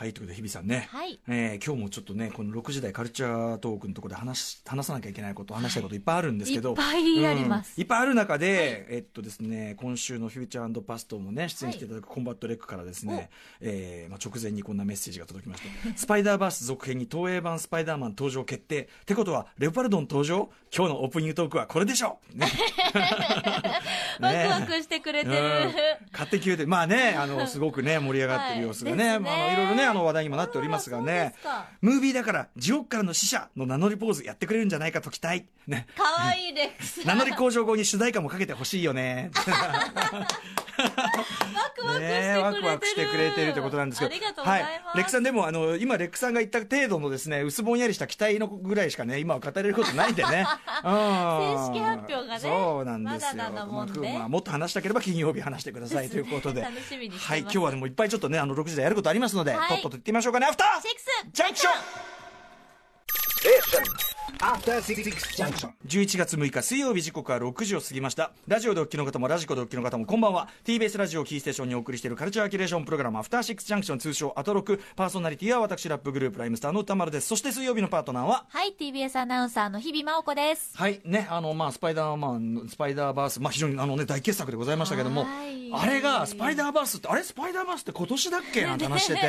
はい、ということで、日比さんね、はい。えー今日もちょっとね、この6時台カルチャートークのところで話し話さなきゃいけないこと、話したいこといっぱいあるんですけど、いっぱいあります。うんいっぱいある中で、えっとですね、今週のフューチャーパストもね、出演していただくコンバット REC からですね、えーまあ、直前にこんなメッセージが届きまして、スパイダーバース続編に東映版スパイダーマン登場決定。ってことは、レオパルドン登場？今日のオープニングトークはこれでしょう、ね。ワクワクしてくれてる。うん。勝手に決めて、まあね、あの、すごくね、盛り上がってる様子がね、はい。まあ、いろいろね、あの話題にもなっておりますがねムービーだから、地獄からの死者の名乗りポーズやってくれるんじゃないかと期待。ね。かわいいレックス。名乗り向上後に主題歌もかけてほしいよね。ワクワクしてくれてる。ねワクワクしてくれてるってことなんですけど。はい。レックさんでも、あの、今、レックさんが言った程度のですね、薄ぼんやりした期待のぐらいしかね、今は語れることないんでね。うん正式発表がねそうなんですよ。まだもんねまあもっと話したければ金曜日話してくださいということで。楽しみにはい、今日はでもいっぱいちょっとね、あの、6時台やることありますので、はいとっとと行ってみましょうかね。アフターシックスジャンクション.11月6日水曜日時刻は6時を過ぎました。ラジオでお聞きの方もラジコでお聞きの方もこんばんは。TBS ラジオキーステーションにお送りしているカルチャーキュレーションプログラムアフターシックスジャンクション通称アトロクパーソナリティは私ラップグループライムスターの歌丸です。そして水曜日のパートナーは？はい、TBS アナウンサーの日々真央子です。はいねあのまあスパイダーマンのスパイダーバースまあ非常にあのね大傑作でございましたけどもはい。あれがスパイダーバースってあれスパイダーバースって今年だっけ？なんて話してて。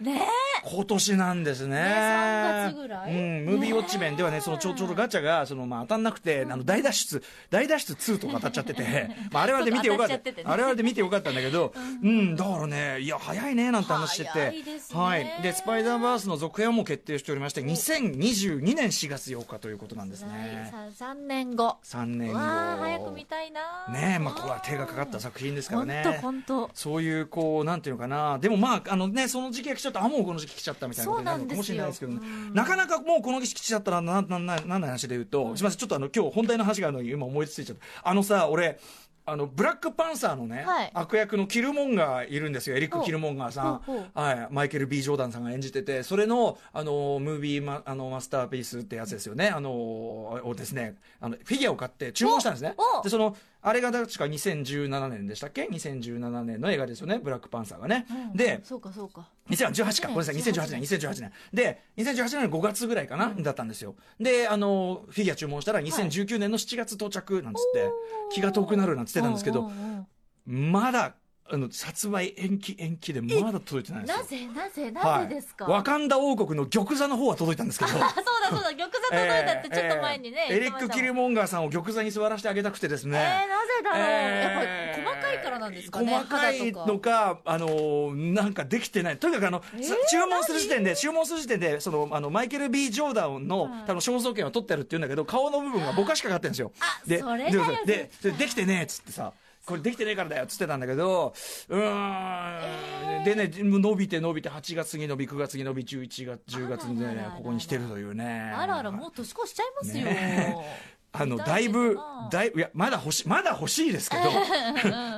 ね今年なんですね。ね3月ぐらい？うん、ムービーウォッチメンではね、そのちょうちょうどガチャが、そのまあ当たんなくて、あの大脱出、大脱出2とか 当たっちゃってて、まああれはで見てよかった、あれはで見てよかったんだけど、うん、だからね、いや、早いね、なんて話してて、早いねはい。で、スパイダーバースの続編はもう決定しておりまして、2022年4月8日ということなんですね。はい、3年後。3年後。早く見たいな。ねえ、まあ、ここは手がかかった作品ですからね。本当本当。そういう、こう、なんていうのかな。でもまあ、あのね、その時期が来ちゃったあ、もうこの時期来ちゃったみたいなことになるのかもしれないですけどねなかなかもうこの時期来ちゃったら、な、な、な、なんの話で言うと、すみません、ちょっとあの、今日本題の話があるのに今思いついちゃった。あのさ、俺、あの、ブラックパンサーのね、はい悪役のキルモンガーいるんですよ。エリック・キルモンガーさん。はい。マイケル・ B・ ジョーダンさんが演じてて、それの、あの、ムービーマ、あの、マスターピースってやつですよね。あの、をですね、あの、フィギュアを買って注文したんですね。で、その、あれが確か2017年でしたっけ ?2017 年の映画ですよね。ブラックパンサーがね。で、そうかそうか。2018か、ごめんなさい、2018年、2018年。で、2018年の5月ぐらいかな、だったんですよ。で、あの、フィギュア注文したら、2019年の7月到着、なんつって、気が遠くなるなんつってたんですけどうん、うんうんまだ、あの、殺害延期延期でまだ届いてないんですよ。なぜなぜはなぜですか、ワカンダ王国の玉座の方は届いたんですけど。あ、そうだそうだ、玉座届いたってちょっと前にね。えーエリック・キルモンガーさんを玉座に座らせてあげたくてですね。えー、なぜだろう、えーやっぱり細かいからなんですかね。細かいのか、あのーなんかできてない。とにかくあの、えーさ注文する時点で、注文する時点で、その、あの、マイケル・ B・ ジョーダンの、多分肖像権を取ってあるって言うんだけど、顔の部分がぼかしかかってるんですよ。あで、それだよで、で、でできてねえっつってさ、これできてねえからだよっつってたんだけど、うーん、でね、伸びて伸びて、8月に伸び、9月に伸び、11月、10月にねここにしてるというね。あらあら、もう年越しちゃいますよ。ね。あの、だいぶだいぶ、いや、まだ欲しい、まだ欲しいですけど、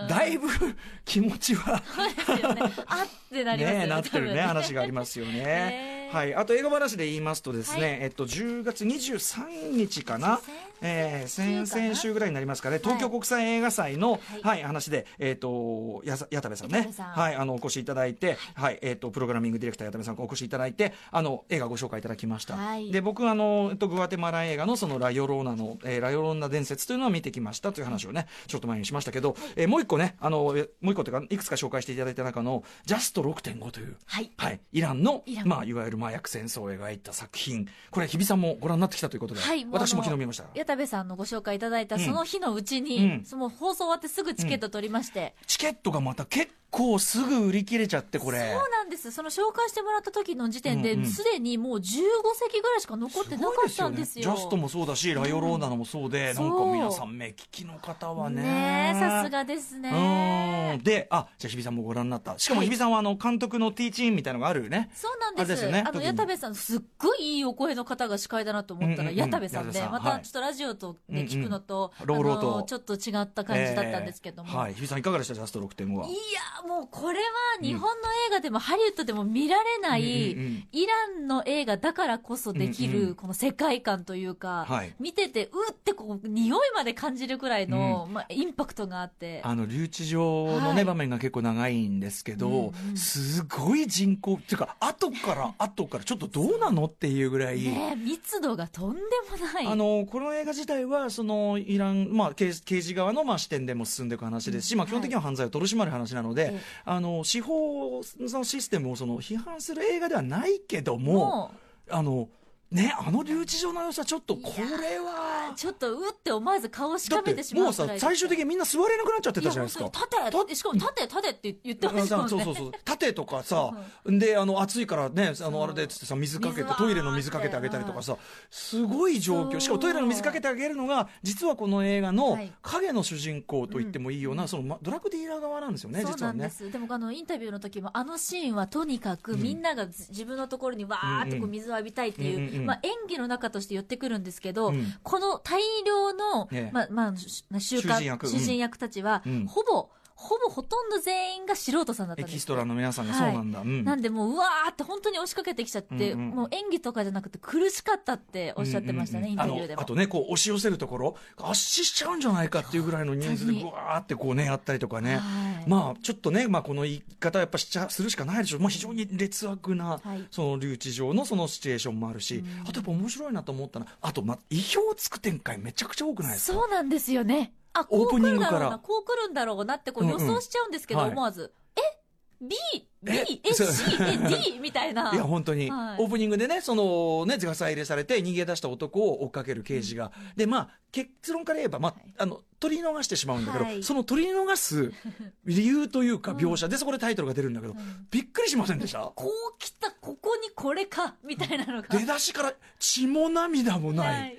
だいぶ 気持ちは、ですよね。あってなりますよね。なってるね、話がありますよね。はい。あと映画話で言いますとですね、はい。えっと、10月23日かな。先えー、先々週ぐらいになりますかね、東京国際映画祭の、はい。はい、話で、えっと、やさ、矢田部さんね。はい、あの、お越しいただいて、はい、えっと、プログラミングディレクター矢田部さんお越しいただいて、あの、映画ご紹介いただきました。はい。で、僕、あの、えっと、グアテマラ映画のそのラヨローナの、えーラヨローナ伝説というのを見てきましたという話をね、ちょっと前にしましたけど、えーもう一個ね、あの、えもう一個というか、いくつか紹介していただいた中の、ジャスト6.5という、はい。はい、イランの、ン。まあ、いわゆる麻薬戦争を描いた作品、これ、日比さんもご覧になってきたということで、はい、私も昨日見ました。矢田部さんのご紹介いただいたうんその日のうちに、うんその放送終わってすぐチケット取りまして、チケットがまた結構すぐ売り切れちゃって、これ。そうなんです。その紹介してもらった時の時点で、うんうんすでにもう15席ぐらいしか残ってなかったんですよ。ジャストもそうだし、ラヨローナのもそうで、なんか皆さん目利きの方はね。さすがですねうん。で、あ、じゃあ日比さんもご覧になった。しかも日比さんはあの、監督のティーチーンみたいのがあるよね。そうなんです。よねあの、矢田部さん、すっごいいいお声の方が司会だなと思ったら、うんうんうん矢田部さんで、またちょっとラジオとで聞くのと、うんうん。朗々と。あのちょっと違った感じだったんですけども。えーはい。日比さんいかがでした？ジャスト6.5は。いや、もうこれは日本の映画でもハリウッドでも見られない、うんうんうん。イランの映画だからこそできうんうんるこの世界観というか、はい。見てて、うってこう、匂いまで感じるくらいの、まあ、インパクトがあって。あの留置場のね、はい。場面が結構長いんですけど、うんうん。すごい人口っていうか後から後からちょっとどうなのっていうぐらい、ねえ密度がとんでもない。あのこの映画自体はそのイラン、まあ、刑刑事側のまあ視点でも進んでいく話ですし、うん。まあ、基本的には犯罪を取り締まる話なので、ええあの司法のシステムをその批判する映画ではないけどももあの、ね、あの留置場の良さちょっとこれう、は。ちょっとうって思わず顔しだってかめてしまうもうさ最終的にみんな座れなくなっちゃってたじゃないですか。立てしかも立て立てって言ってましたもんねそうそうそう。盾とかさ、であの暑いからねあのあれでっつってさ水かけてトイレの水かけてあげたりとかさすごい状況。しかもトイレの水かけてあげるのが実はこの映画のはい。影の主人公と言ってもいいような、そのまドラッグディーラー側なんですよね実はね。でもあのインタビューの時もあのシーンはとにかくみんながず自分のところにわーってこう水を浴びたいっていう、まあ、演技の中として寄ってくるんですけど、うん。この大量の、ええ。まあまあ、し習慣囚人役たちは、うん。ほぼほぼほとんど全員が素人さんだったんでキストラの皆さんがそうなんだ。うん。なんでもううわーって本当に押しかけてきちゃって、うんうんもう演技とかじゃなくて苦しかったっておっしゃってましたね、インタビューでも。あのあとねこう押し寄せるところ圧死しちゃうんじゃないかっていうぐらいの人数で本当に。ぐわーってこうねやったりとかね、はい。まあちょっとね、まあ、この言い方はやっぱしちゃするしかないでしょ。う、まあ、非常に劣悪な、はい。その留置場のそのシチュエーションもあるし、あとやっぱ面白いなと思ったのはあと、まあ、意表をつく展開めちゃくちゃ多くないですか？そうなんですよね。あ、こオープう来るニングからだろうな、こう来るんだろうなってこううんうん予想しちゃうんですけど、はい思わず、え ?B? B? え ?C? え ?D? みたいな。いや本当に、はいオープニングでねそのねガサ入れされて逃げ出した男を追っかける刑事が、でまあ結論から言えば、まあはいあの取り逃してしまうんだけど、はいその取り逃す 理由というかうん描写でそこでタイトルが出るんだけど、んびっくりしませんでした？こう来た、ここにこれか、みたいなのが。出だしから血も涙もない。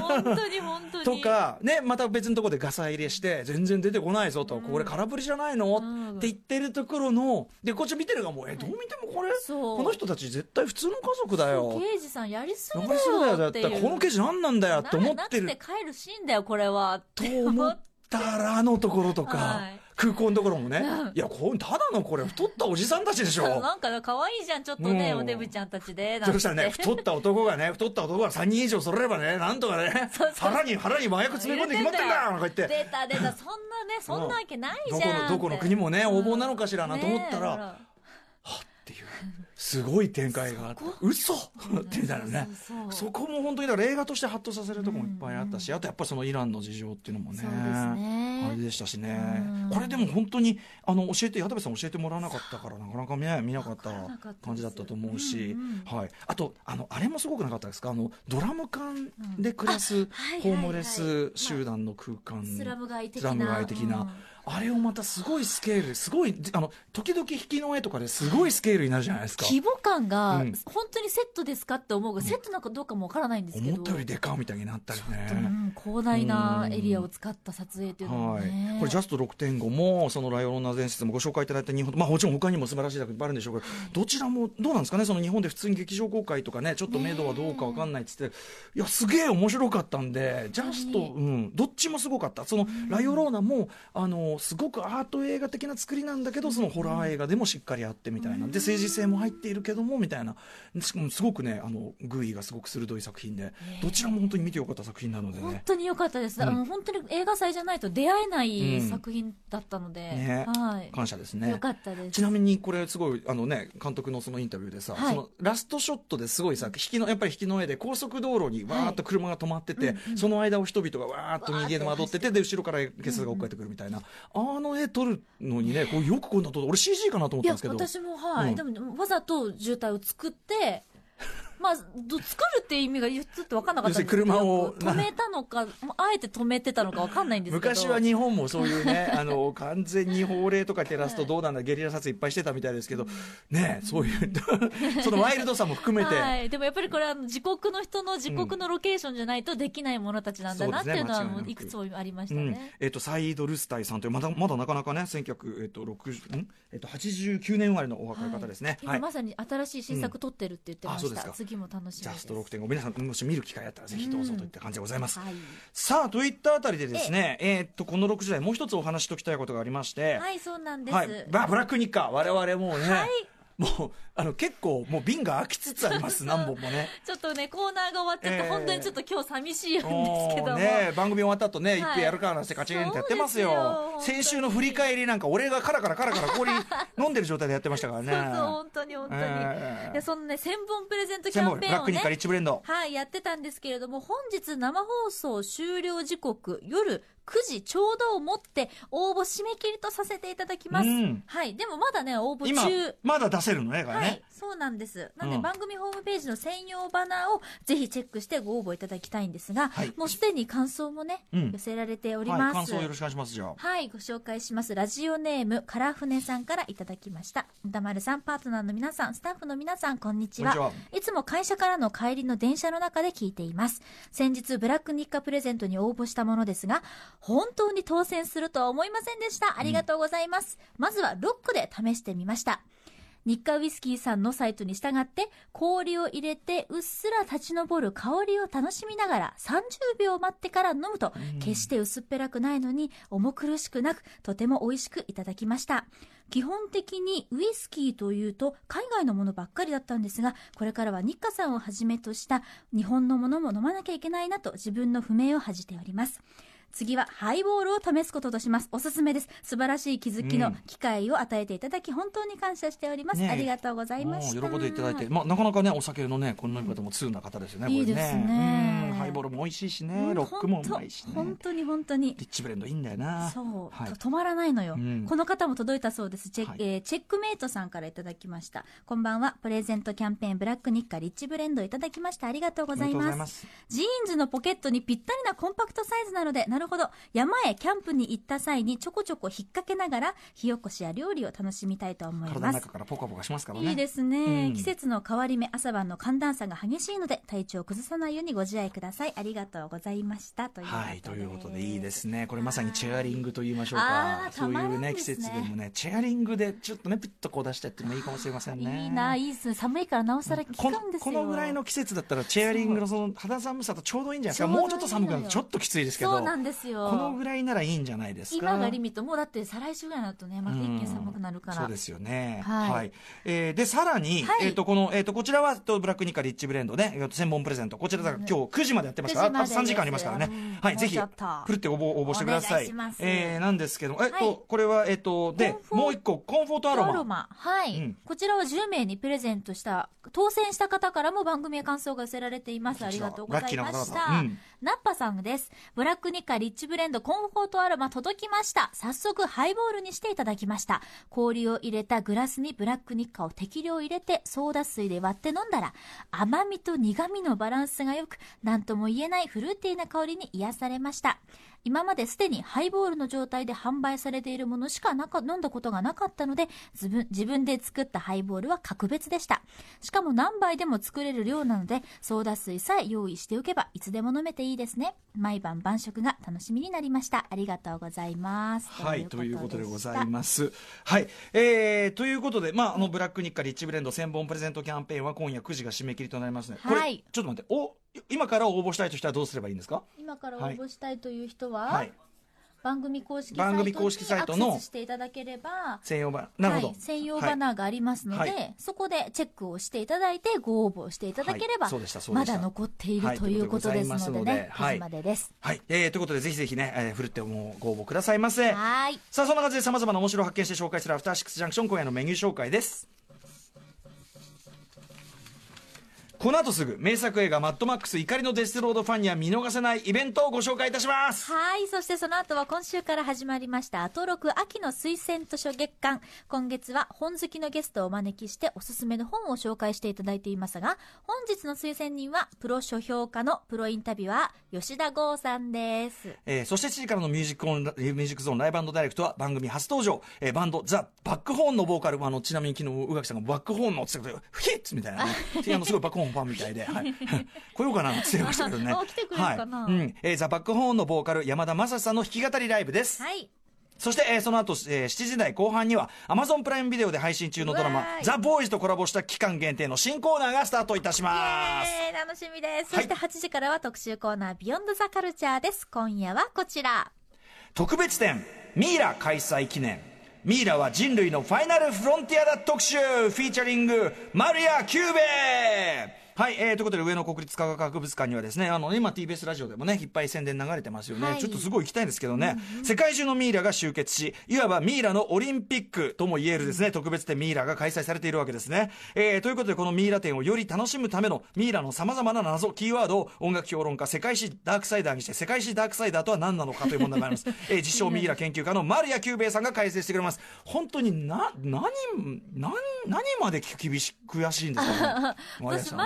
本当に本当に。とか、ね、また別のところでガサ入れして、全然出てこないぞと、これ空振りじゃないの、うんって言ってるところの、で、こっち見てるがもう、え、どう見てもこれ、この人たち絶対普通の家族だよ。刑事さんやりすぎだ残りすぎだよ、だって、よっていう。この刑事何なんだよって思ってるななくて帰るシーンだよ、これは。と思ったら、あのところとか、はい。空港のところもね、うん。いや、こうただのこれ、太ったおじさんたちでしょ。なんか可愛いじゃん、ちょっとね、うん。おデブちゃんたちで。そしたらね、太った男がね、太った男が3人以上揃えばね、なんとかね 腹に、腹に麻薬詰め込んで決まってんだとか言って。出た出た、そんなね、そんなわけないじどこゃん。のどこの国もねうん。横暴なのかしらなと思ったらうすごい展開があって嘘！ってみたいなねそこも本当にだから映画としてハッとさせるとこもいっぱいあったし、あとやっぱりそのイランの事情っていうのもねあれでしたしね。うん。これでも本当にあの教えて矢田部さん教えてもらわなかったからなかなか見見なかった感じだったと思うし、うんはい、あとあのあれもすごくなかったですか？あのドラム缶で暮らすホームレス集団の空間、スラム街的なあれをまたすごいスケールすごいあの時々引きの絵とかですごいスケールになるじゃないですか。規模感が、うん。本当にセットですかって思うが、セットなのかどうかもわからないんですけど。思ったよりでかみたいになったりね。うん広大なエリアを使った撮影っていうのもはいね。、これジャスト6.5もそのライオンナ伝説もご紹介いただいた日本まあもちろん他にも素晴らしい作品あるんでしょうけどどちらもどうなんですかね？その日本で普通に劇場公開とかねちょっと目処はどうかわかんないっつって。いやすげえ面白かったんでジャスト、うん、どっちもすごかった。そのライオローナもあのすごくアート映画的な作りなんだけどそのホラー映画でもしっかりあってみたいな。で政治性も入っているけどもみたいな。すごくねあの偶意がすごく鋭い作品で。どちらも本当に見てよかった作品なのでね。本当に良かったです、あの本当に映画祭じゃないと出会えないうん作品だったので、ねはい、感謝ですね。よかったです。ちなみにこれすごいあのね監督のそのインタビューでさ、はい。そのラストショットですごいさ引きのやっぱり引きの絵で高速道路にわーっと車が止まってて、その間を人々がわーっと逃げ惑ってて。で後ろから警察が追っかけてくるみたいな、あの絵撮るのにねこうよくこんな撮る俺 CG かなと思ったんですけど。私もはい、うん。でもわざと渋滞を作ってまあど作るっていう意味がちょっと分かんなかったんですけど車を止めたのかあえて止めてたのか分かんないんですけど。昔は日本もそういうね あの完全に法令とか照らすとどうなんだゲリラ撮影いっぱいしてたみたいですけどねそういう そのワイルドさも含めて、はい、でもやっぱりこれは自国の人の自国のロケーションじゃないとできないものたちなんだなっていうのはいなくもういく。つもありましうん。たね。えっとサイード・ルスタイさんというまだまだなかなかね1960、えっと60ん？えっと89年生まれのお若い方ですね。今まさに新しい新作撮ってるって言ってました、うん次次も楽しみジャスト6.5皆さんもし見る機会あったらぜひどうぞといった感じでございます、はい、さあといったあたりでですねえーっとこの6時台もう一つお話しときたいことがありまして。はい、そうなんです、はい、まあブラックニッカー我々もうね、はいもうあの結構もう瓶が開きつつあります 何本もね。ちょっとねコーナーが終わっちゃって、えー本当にちょっと今日寂しいんですけどね番組終わった後ね、はい。やるかなんてカチンってやってますよ。先週の振り返りなんか俺がカラカラカラカラ氷 飲んでる状態でやってましたからね。そうそう本当に本当に、えーそのね1000本プレゼントキャンペーンをねはい、やってたんですけれども、本日生放送終了時刻、夜9時ちょうどをもって応募締め切りとさせていただきます。うんはい、でもまだね、応募今中。まだ出せるのねこれね、はい、そうなんです。なんで、うん番組ホームページの専用バナーをぜひチェックしてご応募いただきたいんですが、はいもうすでに感想もね、うん寄せられておりはい、ます。感想よろしくお願いしますじゃあはい、ご紹介します。ラジオネーム、からふねさんからいただきました。歌丸さん、パートナーの皆さん、スタッフの皆さん、こんにちは。こんにちいつも会社からの帰りの電車の中で聞いています。先日、ブラック日課プレゼントに応募したものですが、本当に当選するとは思いませんでした。ありがとうございます。まずはロックで試してみました。日課ウイスキーさんのサイトに従って氷を入れてうっすら立ち上る香りを楽しみながら30秒待ってから飲むと決して薄っぺらくないのに重苦しくなくとても美味しくいただきました基本的にウイスキーというと海外のものばっかりだったんですがこれからは日課さんをはじめとした日本のものも飲まなきゃいけないなと自分の不明を恥じております次はハイボールを試すこととします。おすすめです。素晴らしい気づきの機会を与えていただき、本当に感謝しております。ねえ。ありがとうございまし喜んでいただいて、まあ、なかなかねお酒のねこの飲み方も通な方ですよね、いいですね。うん。ハイボールも美味しいしね。うんロックもうまいしね。本当に本当にリッチブレンドいいんだよな。そう、はい。と止まらないのよ、うん。この方も届いたそうです。チェ,、はい。えーチェックメイトさんからいただきました。こんばんは。プレゼントキャンペーンブラックニッカリッチブレンドいただきました。ありがとうございます。ジーンズのポケットにぴったりなコンパクトサイズなのでなるほど。山へキャンプに行った際にちょこちょこ引っ掛けながら火起こしや料理を楽しみたいと思い体のます中からポカポカしますからね。いいですね、うん。季節の変わり目朝晩の寒暖差が激しいので体調を崩さないようにご自愛ください。ありがとうございましたというはい、ということでいいですね。これまさにチェアリングと言いましょうあか。ーそういうね、ね。季節でもね、チェアリングでちょっとね、ピッとこう出してってもいいかもしれませんね。いいな、いいっすね。寒いからなおさら効くんですよ。このぐらいの季節だったらチェアリングのその肌寒さとちょうどいいんじゃないですか。もうちょっと寒くなるとちょっときついですけど。そうなんですよ。このぐらいならいいんじゃないですか？今がリミット、もうだって再来週ぐらいになるとね、また一気に寒くなるから。そうですよね。はいえーで、さらに、はいえっ、と、この、えっ、と、こちらは、とブラックニカリッチブレンドね、えーと専門プレゼント。こちらだから今日9時までやってますから、あ9時までと3時間ありますからねです。はい、ぜひ、ふるって応募、応募してください。いえーなんですけど、えっ、と、はいこれは、えっ、と、でもう一個、コンフォートアロマ。はい、うんこちらは10名にプレゼントした、当選した方からも番組へ感想が寄せられています。ありがとうございまラッキーな方した。々うんナッパさんです。ブラックニカリッチブレンドコンフォートアロマ届きました。早速ハイボールにしていただきました。氷を入れたグラスにブラックニッカを適量入れてソーダ水で割って飲んだら甘みと苦みのバランスが良く、なんとも言えないフルーティーな香りに癒されました。今まですでにハイボールの状態で販売されているものしかなか飲んだことがなかったので自分自分で作ったハイボールは格別でした。しかも何杯でも作れる量なのでソーダ水さえ用意しておけばいつでも飲めていいですね。毎晩晩食が楽しみになりました。ありがとうございます。はい、ということでございすます。はい、えー、ということで、まあ、あの、ブラックニッカリッチブレンド1000本プレゼントキャンペーンは今夜9時が締め切りとなりますね。これ、はい。ちょっと待って、お、今から応募したいとしたらどうすればいいんですか？今から応募したいという人は、はい。番組公式番組公式サイトのアクセスしていただければ専用版。なるほど。はい、専用バナーがありますので、はいそこでチェックをしていただいてご応募していただければ、はいまだ残っている、はいということですのでということでございね9まででです。はい、えー、ということで、ぜひぜひね、えー、ふるってもご応募くださいませ。はい。さあ、そんな感じで様々な面白を発見して紹介するアフターシックスジャンクション今夜のメニュー紹介です。この後すぐ名作映画「マッドマックス怒りのデステロード」ファンには見逃せないイベントをご紹介いたしますはい。そしてその後は今週から始まりました、アトロク秋の推薦図書月間。今月は本好きのゲストをお招きしておすすめの本を紹介していただいていますが、本日の推薦人は、プロ書評家のプロインタビュアー、吉田剛さんです。えーそして7時からのミュージックオンミュージックゾーンライブダイレクトは番組初登場、えーバンドザ・バックホーンのボーカルあのちなみに昨日宇垣さんがバックホーンのって言ってたけどヒッツみたいなね あのすごいバックホーンファンみたいで、はい、来ようかなって言ましたけどね。あ来てくれるかな？はい。うん。えーザ・バックホーンのボーカル山田正史さんの弾き語りライブです、はい。そして、えーその後、えー7時台後半には Amazon プライムビデオで配信中のドラマザ・ボーイズとコラボした期間限定の新コーナーがスタートいたします。イ楽しみです。はい。そして8時からは特集コーナー、ビヨンドザカルチャーです。今夜はこちら。特別展ミイラ開催記念。ミイラは人類のファイナルフロンティアだ特集。フィーチャリングマリア・キューベはい、えー、ということで上野国立科学博物館にはですねあの今 TBS ラジオでもねいっぱい宣伝流れてますよね、はい。ちょっとすごい行きたいんですけどね、世界中のミイラが集結しいわばミイラのオリンピックとも言えるですね、特別展ミイラが開催されているわけですね、えー、ということでこのミイラ展をより楽しむためのミイラのさまざまな謎キーワードを音楽評論家世界史ダークサイダーにして世界史ダークサイダーとは何なのかという問題があります、えー、自称ミイラ研究家の丸屋九兵衛さんが解説してくれます。本当にな何何何まで厳し悔しいんですか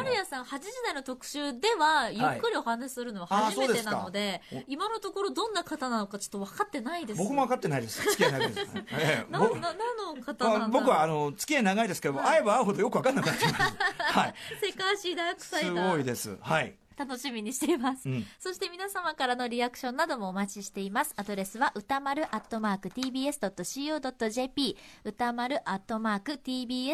ね？谷さん8時台の特集では、ゆっくりお話しするのは初めてなので、あーそうですか。今のところどんな方なのかちょっと分かってないです。僕も分かってないです。付き合い長いです、ええな、僕な、何の方まあなんだ僕はあの付き合い長いですけども、会えば会うほどよく分かんなくなってきます。はい。世界史ダークサイすダー。ごいです。はい楽しみにしています、うん。そして皆様からのリアクションなどもお待ちしています。アドレスは歌丸アットマーク tbs.co.jp 歌丸アットマーク tbs.co.jp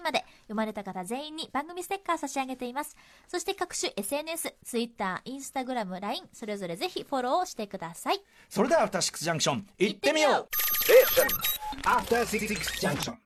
まで読まれた方全員に番組ステッカー差し上げています。そして各種 SNS、Twitter、Instagram、LINE それぞれぜひフォローをしてください。それではアフターシックスジャンクション行ってみよう。After Six Junction.